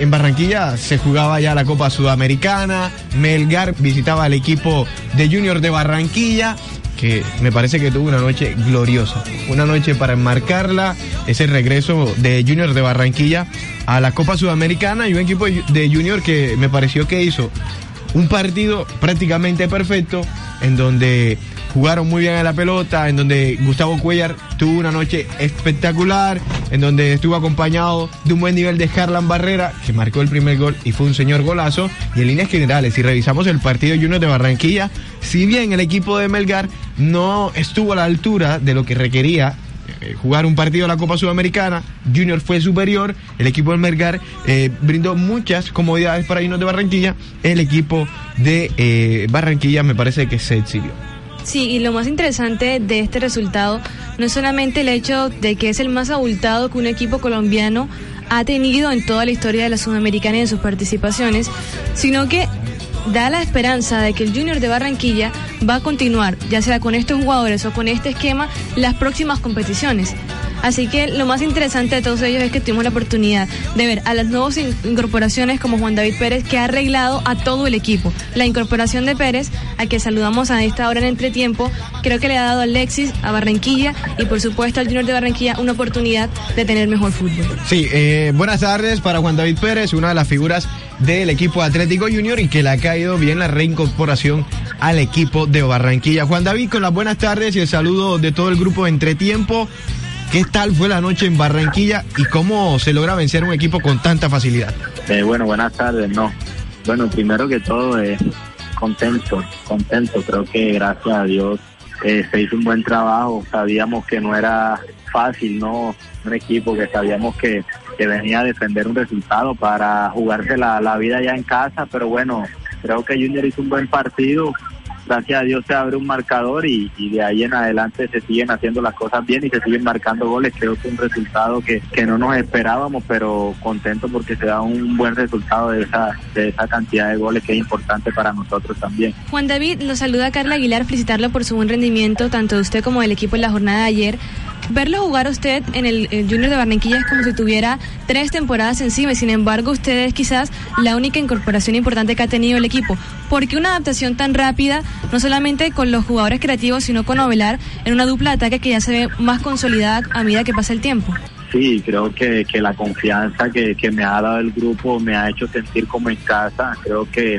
en Barranquilla se jugaba ya la Copa Sudamericana, Melgar visitaba al equipo de Junior de Barranquilla, que me parece que tuvo una noche gloriosa, una noche para enmarcarla, ese regreso de Junior de Barranquilla a la Copa Sudamericana y un equipo de Junior que me pareció que hizo un partido prácticamente perfecto en donde jugaron muy bien a la pelota, en donde Gustavo Cuellar tuvo una noche espectacular, en donde estuvo acompañado de un buen nivel de Harlan Barrera, que marcó el primer gol y fue un señor golazo. Y en líneas generales, si revisamos el partido Junior de Barranquilla, si bien el equipo de Melgar no estuvo a la altura de lo que requería eh, jugar un partido de la Copa Sudamericana, Junior fue superior, el equipo del Melgar eh, brindó muchas comodidades para Junior de Barranquilla, el equipo de eh, Barranquilla me parece que se exilió. Sí, y lo más interesante de este resultado no es solamente el hecho de que es el más abultado que un equipo colombiano ha tenido en toda la historia de la Sudamericana y en sus participaciones, sino que da la esperanza de que el Junior de Barranquilla va a continuar, ya sea con estos jugadores o con este esquema, las próximas competiciones. Así que lo más interesante de todos ellos es que tuvimos la oportunidad de ver a las nuevas incorporaciones como Juan David Pérez, que ha arreglado a todo el equipo. La incorporación de Pérez, a que saludamos a esta hora en entretiempo, creo que le ha dado a Alexis, a Barranquilla y por supuesto al Junior de Barranquilla una oportunidad de tener mejor fútbol. Sí, eh, buenas tardes para Juan David Pérez, una de las figuras del equipo Atlético Junior y que le ha caído bien la reincorporación al equipo de Barranquilla. Juan David, con las buenas tardes y el saludo de todo el grupo de Entretiempo. ¿Qué tal fue la noche en Barranquilla y cómo se logra vencer un equipo con tanta facilidad? Eh, bueno, buenas tardes, no. Bueno, primero que todo, eh, contento, contento. Creo que gracias a Dios eh, se hizo un buen trabajo. Sabíamos que no era fácil, ¿no? Un equipo que sabíamos que, que venía a defender un resultado para jugarse la, la vida ya en casa, pero bueno, creo que Junior hizo un buen partido gracias a Dios se abre un marcador y, de ahí en adelante se siguen haciendo las cosas bien y se siguen marcando goles. Creo que un resultado que, que no nos esperábamos, pero contento porque se da un buen resultado de esa, de esa cantidad de goles que es importante para nosotros también. Juan David, lo saluda Carla Aguilar, felicitarlo por su buen rendimiento, tanto de usted como del equipo en la jornada de ayer verlo jugar usted en el, Junior de Barranquilla es como si tuviera tres temporadas encima sin embargo usted es quizás la única incorporación importante que ha tenido el equipo. ¿Por qué una adaptación tan rápida, no solamente con los jugadores creativos, sino con Ovelar en una dupla de ataque que ya se ve más consolidada a medida que pasa el tiempo? Sí, creo que, que la confianza que, que me ha dado el grupo me ha hecho sentir como en casa. Creo que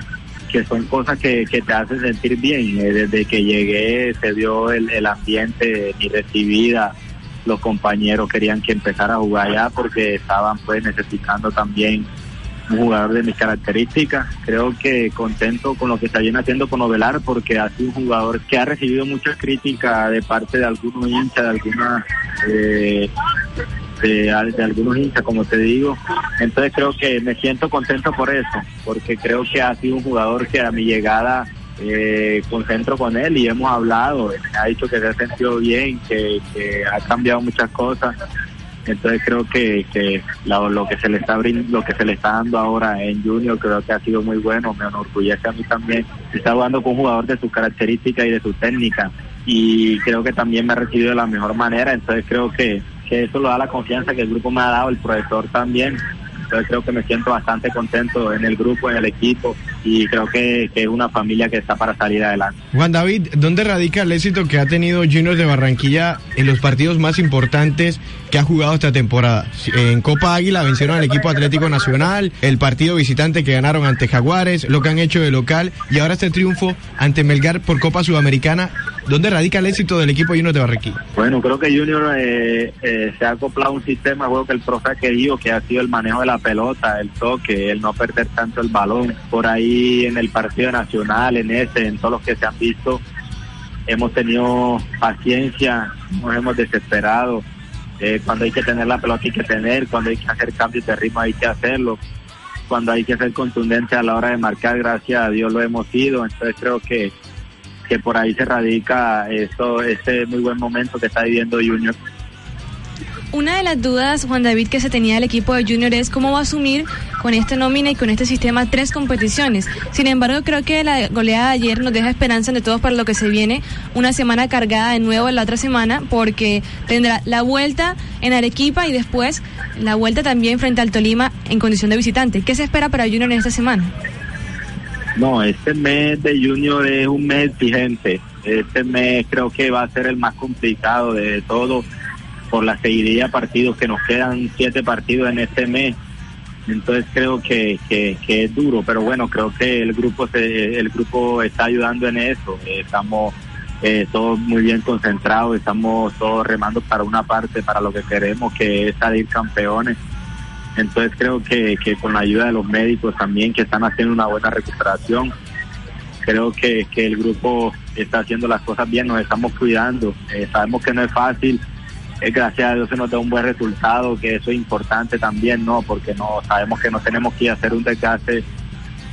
que son cosas que, que te hacen sentir bien. Eh, desde que llegué se vio el, el ambiente, mi recibida, los compañeros querían que empezara a jugar ya porque estaban pues necesitando también un jugador de mis características. Creo que contento con lo que está bien haciendo con Ovelar porque ha sido un jugador que ha recibido mucha crítica de parte de algunos hinchas, de algunas eh, de, algunos hinchas, como te digo. Entonces creo que me siento contento por eso, porque creo que ha sido un jugador que a mi llegada eh, concentro con él y hemos hablado, me ha dicho que se ha sentido bien, que, ha cambiado muchas cosas. Entonces creo que, que lo, que se le está lo que se le está dando ahora en Junior creo que ha sido muy bueno, me enorgullece a mí también. Está jugando con un jugador de sus características y de su técnica. Y creo que también me ha recibido de la mejor manera, entonces creo que, que eso lo da la confianza que el grupo me ha dado, el profesor también, entonces creo que me siento bastante contento en el grupo, en el equipo y creo que, es una familia que está para salir adelante. Juan David, ¿dónde radica el éxito que ha tenido Junior de Barranquilla en los partidos más importantes que ha jugado esta temporada? En Copa Águila vencieron al equipo Atlético Nacional, el partido visitante que ganaron ante Jaguares, lo que han hecho de local y ahora este triunfo ante Melgar por Copa Sudamericana ¿Dónde radica el éxito del equipo Junior de Barranquilla? Bueno, creo que Junior eh, eh, se ha acoplado a un sistema juego que el profe ha querido, que ha sido el manejo de la pelota, el toque, el no perder tanto el balón. Por ahí en el partido nacional, en ese, en todos los que se han visto, hemos tenido paciencia, nos hemos desesperado. Eh, cuando hay que tener la pelota hay que tener, cuando hay que hacer cambios de ritmo hay que hacerlo, cuando hay que ser contundente a la hora de marcar, gracias a Dios lo hemos sido. Entonces creo que que por ahí se radica esto, este muy buen momento que está viviendo Junior. Una de las dudas, Juan David, que se tenía del equipo de Junior es cómo va a asumir con esta nómina y con este sistema tres competiciones. Sin embargo, creo que la goleada de ayer nos deja esperanza de todos para lo que se viene, una semana cargada de nuevo la otra semana, porque tendrá la vuelta en Arequipa y después la vuelta también frente al Tolima en condición de visitante. ¿Qué se espera para Junior en esta semana? No, este mes de Junior es un mes exigente. Este mes creo que va a ser el más complicado de todo por la seguidilla de partidos que nos quedan siete partidos en este mes. Entonces creo que, que, es duro, pero bueno, creo que el grupo se, el grupo está ayudando en eso. Estamos eh, todos muy bien concentrados, estamos todos remando para una parte, para lo que queremos, que es salir campeones. Entonces creo que, con la ayuda de los médicos también, que están haciendo una buena recuperación, creo que, el grupo está haciendo las cosas bien, nos estamos cuidando. Eh, sabemos que no es fácil, eh, gracias a Dios se nos da un buen resultado, que eso es importante también, ¿no? Porque no sabemos que no tenemos que hacer un desgaste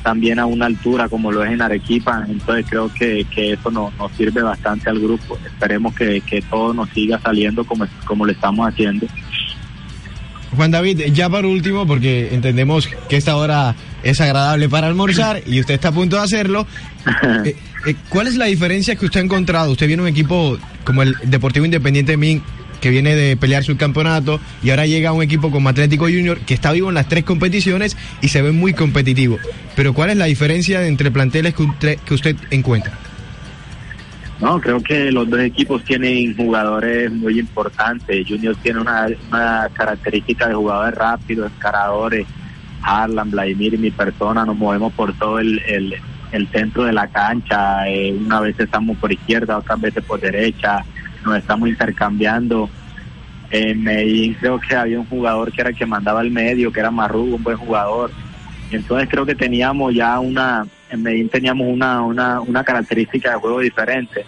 también a una altura como lo es en Arequipa, entonces creo que, eso nos, sirve bastante al grupo. Esperemos que, que todo nos siga saliendo como, como lo estamos haciendo. Juan David, ya por último, porque entendemos que esta hora es agradable para almorzar y usted está a punto de hacerlo. Eh, eh, ¿Cuál es la diferencia que usted ha encontrado? Usted viene un equipo como el Deportivo Independiente de Min, que viene de pelear su campeonato, y ahora llega un equipo como Atlético Junior, que está vivo en las tres competiciones y se ve muy competitivo. Pero ¿cuál es la diferencia entre planteles que usted, que usted encuentra? No, creo que los dos equipos tienen jugadores muy importantes. Junior tiene una, característica de jugadores rápidos, encaradores. Harlan, Vladimir y mi persona nos movemos por todo el, el, centro de la cancha. Eh, una vez estamos por izquierda, otras veces por derecha. Nos estamos intercambiando. En Medellín creo que había un jugador que era el que mandaba el medio, que era Marrugo, un buen jugador. Entonces creo que teníamos ya una en Medellín teníamos una, una, una característica de juego diferente.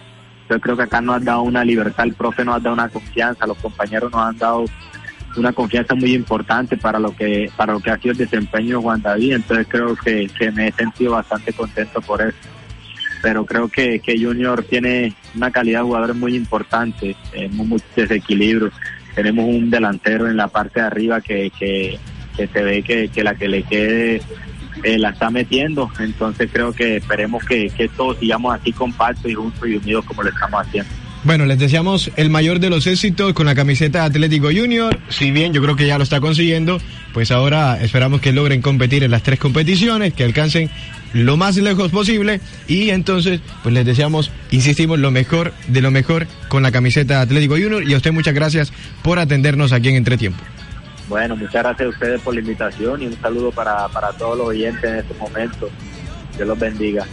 Yo creo que acá nos ha dado una libertad, el profe nos ha dado una confianza, los compañeros nos han dado una confianza muy importante para lo que para lo que ha sido el desempeño de Juan David, entonces creo que, que me he sentido bastante contento por eso. Pero creo que, que Junior tiene una calidad de jugadores muy importante, tenemos muchos desequilibrios, tenemos un delantero en la parte de arriba que, que, que se ve que, que la que le quede eh, la está metiendo. Entonces creo que esperemos que, que todos sigamos así compactos y juntos y unidos como lo estamos haciendo. Bueno, les deseamos el mayor de los éxitos con la camiseta Atlético Junior. Si bien yo creo que ya lo está consiguiendo, pues ahora esperamos que logren competir en las tres competiciones, que alcancen lo más lejos posible y entonces pues les deseamos, insistimos, lo mejor de lo mejor con la camiseta Atlético Junior y a usted muchas gracias por atendernos aquí en Entretiempo. Bueno, muchas gracias a ustedes por la invitación y un saludo para, para todos los oyentes en este momento. Dios los bendiga.